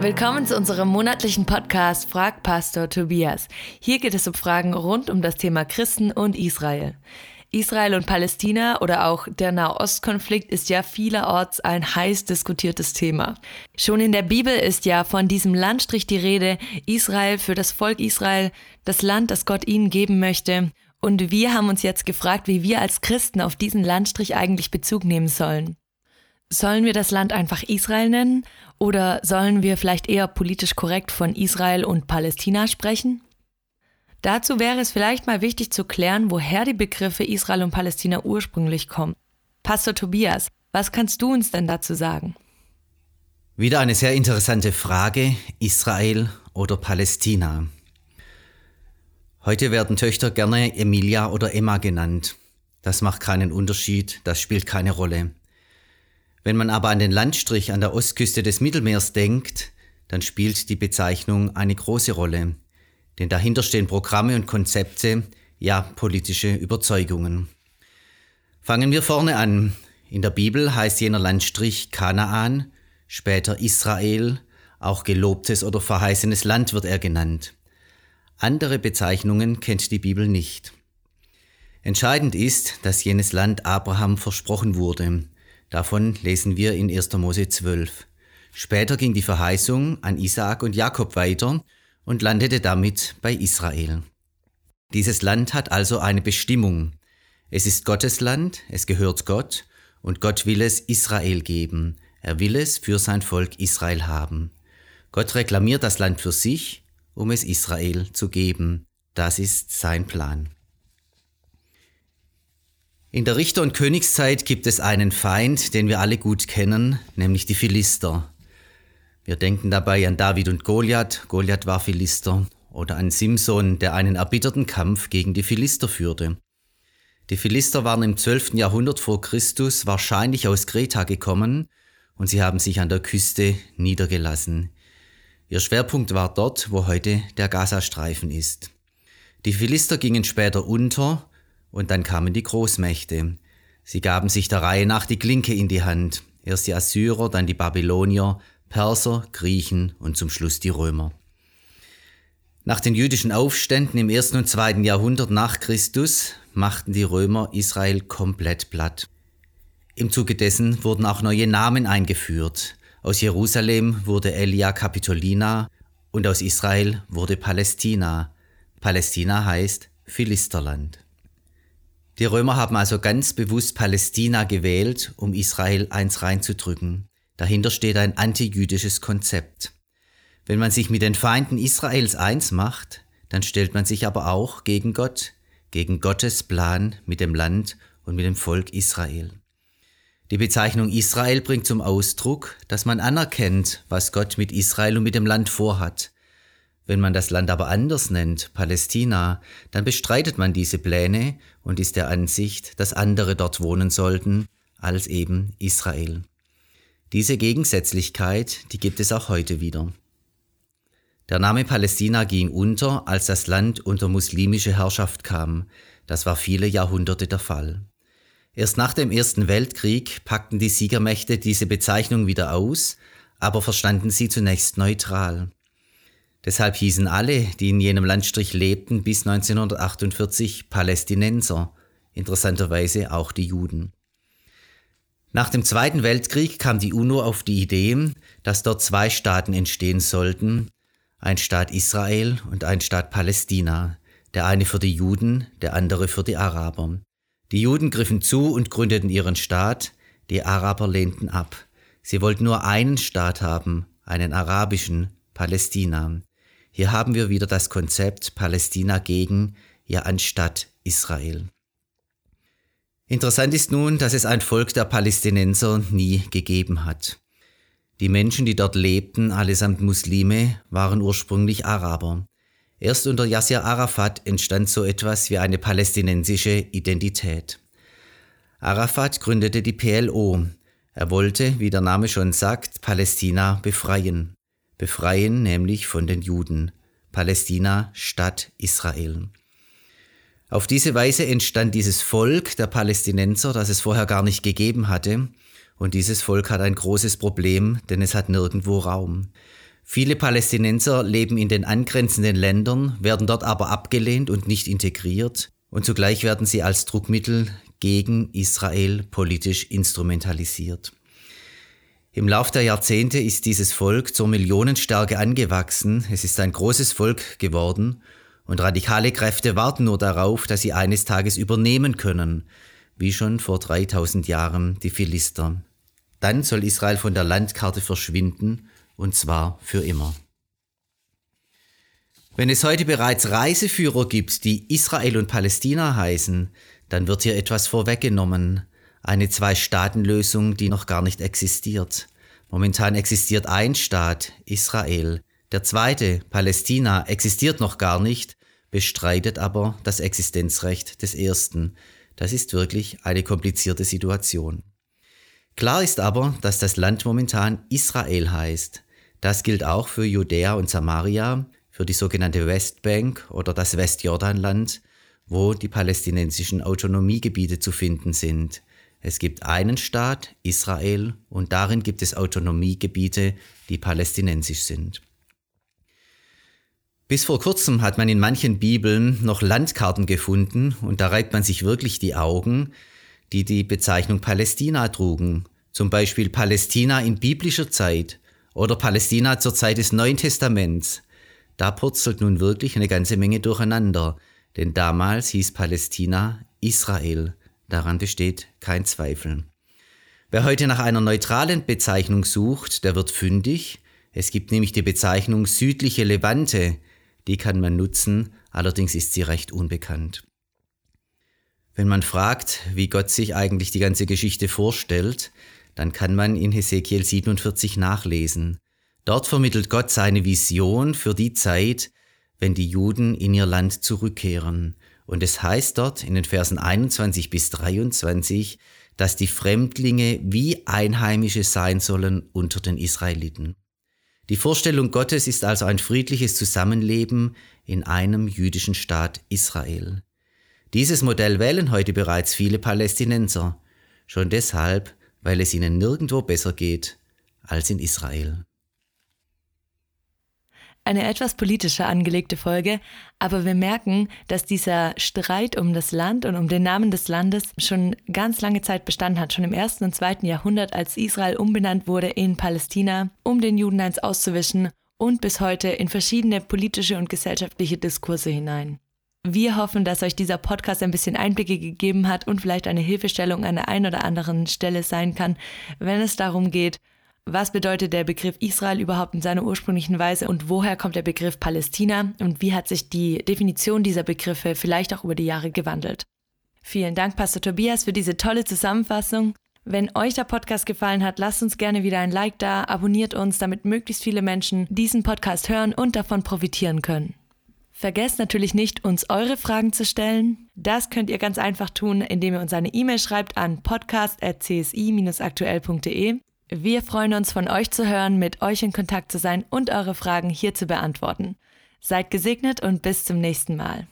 Willkommen zu unserem monatlichen Podcast Frag Pastor Tobias. Hier geht es um Fragen rund um das Thema Christen und Israel. Israel und Palästina oder auch der Nahostkonflikt ist ja vielerorts ein heiß diskutiertes Thema. Schon in der Bibel ist ja von diesem Landstrich die Rede, Israel für das Volk Israel, das Land, das Gott ihnen geben möchte. Und wir haben uns jetzt gefragt, wie wir als Christen auf diesen Landstrich eigentlich Bezug nehmen sollen. Sollen wir das Land einfach Israel nennen oder sollen wir vielleicht eher politisch korrekt von Israel und Palästina sprechen? Dazu wäre es vielleicht mal wichtig zu klären, woher die Begriffe Israel und Palästina ursprünglich kommen. Pastor Tobias, was kannst du uns denn dazu sagen? Wieder eine sehr interessante Frage, Israel oder Palästina. Heute werden Töchter gerne Emilia oder Emma genannt. Das macht keinen Unterschied, das spielt keine Rolle. Wenn man aber an den Landstrich an der Ostküste des Mittelmeers denkt, dann spielt die Bezeichnung eine große Rolle. Denn dahinter stehen Programme und Konzepte, ja politische Überzeugungen. Fangen wir vorne an. In der Bibel heißt jener Landstrich Kanaan, später Israel, auch gelobtes oder verheißenes Land wird er genannt. Andere Bezeichnungen kennt die Bibel nicht. Entscheidend ist, dass jenes Land Abraham versprochen wurde. Davon lesen wir in 1. Mose 12. Später ging die Verheißung an Isaak und Jakob weiter und landete damit bei Israel. Dieses Land hat also eine Bestimmung. Es ist Gottes Land, es gehört Gott und Gott will es Israel geben. Er will es für sein Volk Israel haben. Gott reklamiert das Land für sich, um es Israel zu geben. Das ist sein Plan. In der Richter- und Königszeit gibt es einen Feind, den wir alle gut kennen, nämlich die Philister. Wir denken dabei an David und Goliath, Goliath war Philister, oder an Simson, der einen erbitterten Kampf gegen die Philister führte. Die Philister waren im 12. Jahrhundert vor Christus wahrscheinlich aus Kreta gekommen und sie haben sich an der Küste niedergelassen. Ihr Schwerpunkt war dort, wo heute der Gazastreifen ist. Die Philister gingen später unter und dann kamen die Großmächte. Sie gaben sich der Reihe nach die Klinke in die Hand. Erst die Assyrer, dann die Babylonier, Perser, Griechen und zum Schluss die Römer. Nach den jüdischen Aufständen im ersten und zweiten Jahrhundert nach Christus machten die Römer Israel komplett platt. Im Zuge dessen wurden auch neue Namen eingeführt. Aus Jerusalem wurde Elia Capitolina und aus Israel wurde Palästina. Palästina heißt Philisterland. Die Römer haben also ganz bewusst Palästina gewählt, um Israel eins reinzudrücken. Dahinter steht ein antijüdisches Konzept. Wenn man sich mit den Feinden Israels eins macht, dann stellt man sich aber auch gegen Gott, gegen Gottes Plan mit dem Land und mit dem Volk Israel. Die Bezeichnung Israel bringt zum Ausdruck, dass man anerkennt, was Gott mit Israel und mit dem Land vorhat, wenn man das Land aber anders nennt, Palästina, dann bestreitet man diese Pläne und ist der Ansicht, dass andere dort wohnen sollten als eben Israel. Diese Gegensätzlichkeit, die gibt es auch heute wieder. Der Name Palästina ging unter, als das Land unter muslimische Herrschaft kam. Das war viele Jahrhunderte der Fall. Erst nach dem Ersten Weltkrieg packten die Siegermächte diese Bezeichnung wieder aus, aber verstanden sie zunächst neutral. Deshalb hießen alle, die in jenem Landstrich lebten, bis 1948 Palästinenser, interessanterweise auch die Juden. Nach dem Zweiten Weltkrieg kam die UNO auf die Idee, dass dort zwei Staaten entstehen sollten, ein Staat Israel und ein Staat Palästina, der eine für die Juden, der andere für die Araber. Die Juden griffen zu und gründeten ihren Staat, die Araber lehnten ab. Sie wollten nur einen Staat haben, einen arabischen, Palästina. Hier haben wir wieder das Konzept Palästina gegen, ja anstatt Israel. Interessant ist nun, dass es ein Volk der Palästinenser nie gegeben hat. Die Menschen, die dort lebten, allesamt Muslime, waren ursprünglich Araber. Erst unter Yasser Arafat entstand so etwas wie eine palästinensische Identität. Arafat gründete die PLO. Er wollte, wie der Name schon sagt, Palästina befreien befreien, nämlich von den Juden. Palästina statt Israel. Auf diese Weise entstand dieses Volk der Palästinenser, das es vorher gar nicht gegeben hatte. Und dieses Volk hat ein großes Problem, denn es hat nirgendwo Raum. Viele Palästinenser leben in den angrenzenden Ländern, werden dort aber abgelehnt und nicht integriert und zugleich werden sie als Druckmittel gegen Israel politisch instrumentalisiert. Im Lauf der Jahrzehnte ist dieses Volk zur Millionenstärke angewachsen, es ist ein großes Volk geworden und radikale Kräfte warten nur darauf, dass sie eines Tages übernehmen können, wie schon vor 3000 Jahren die Philister. Dann soll Israel von der Landkarte verschwinden und zwar für immer. Wenn es heute bereits Reiseführer gibt, die Israel und Palästina heißen, dann wird hier etwas vorweggenommen, eine Zwei-Staaten-Lösung, die noch gar nicht existiert. Momentan existiert ein Staat, Israel. Der zweite, Palästina, existiert noch gar nicht, bestreitet aber das Existenzrecht des ersten. Das ist wirklich eine komplizierte Situation. Klar ist aber, dass das Land momentan Israel heißt. Das gilt auch für Judäa und Samaria, für die sogenannte Westbank oder das Westjordanland, wo die palästinensischen Autonomiegebiete zu finden sind. Es gibt einen Staat, Israel, und darin gibt es Autonomiegebiete, die palästinensisch sind. Bis vor kurzem hat man in manchen Bibeln noch Landkarten gefunden und da reibt man sich wirklich die Augen, die die Bezeichnung Palästina trugen. Zum Beispiel Palästina in biblischer Zeit oder Palästina zur Zeit des Neuen Testaments. Da purzelt nun wirklich eine ganze Menge durcheinander, denn damals hieß Palästina Israel. Daran besteht kein Zweifel. Wer heute nach einer neutralen Bezeichnung sucht, der wird fündig. Es gibt nämlich die Bezeichnung südliche Levante, die kann man nutzen, allerdings ist sie recht unbekannt. Wenn man fragt, wie Gott sich eigentlich die ganze Geschichte vorstellt, dann kann man in Hesekiel 47 nachlesen. Dort vermittelt Gott seine Vision für die Zeit, wenn die Juden in ihr Land zurückkehren. Und es heißt dort in den Versen 21 bis 23, dass die Fremdlinge wie Einheimische sein sollen unter den Israeliten. Die Vorstellung Gottes ist also ein friedliches Zusammenleben in einem jüdischen Staat Israel. Dieses Modell wählen heute bereits viele Palästinenser, schon deshalb, weil es ihnen nirgendwo besser geht als in Israel. Eine etwas politischer angelegte Folge, aber wir merken, dass dieser Streit um das Land und um den Namen des Landes schon ganz lange Zeit bestanden hat, schon im ersten und zweiten Jahrhundert, als Israel umbenannt wurde in Palästina, um den Juden eins auszuwischen und bis heute in verschiedene politische und gesellschaftliche Diskurse hinein. Wir hoffen, dass euch dieser Podcast ein bisschen Einblicke gegeben hat und vielleicht eine Hilfestellung an der einen oder anderen Stelle sein kann, wenn es darum geht, was bedeutet der Begriff Israel überhaupt in seiner ursprünglichen Weise und woher kommt der Begriff Palästina und wie hat sich die Definition dieser Begriffe vielleicht auch über die Jahre gewandelt. Vielen Dank, Pastor Tobias, für diese tolle Zusammenfassung. Wenn euch der Podcast gefallen hat, lasst uns gerne wieder ein Like da, abonniert uns, damit möglichst viele Menschen diesen Podcast hören und davon profitieren können. Vergesst natürlich nicht, uns eure Fragen zu stellen. Das könnt ihr ganz einfach tun, indem ihr uns eine E-Mail schreibt an podcast.csi-aktuell.de. Wir freuen uns, von euch zu hören, mit euch in Kontakt zu sein und eure Fragen hier zu beantworten. Seid gesegnet und bis zum nächsten Mal.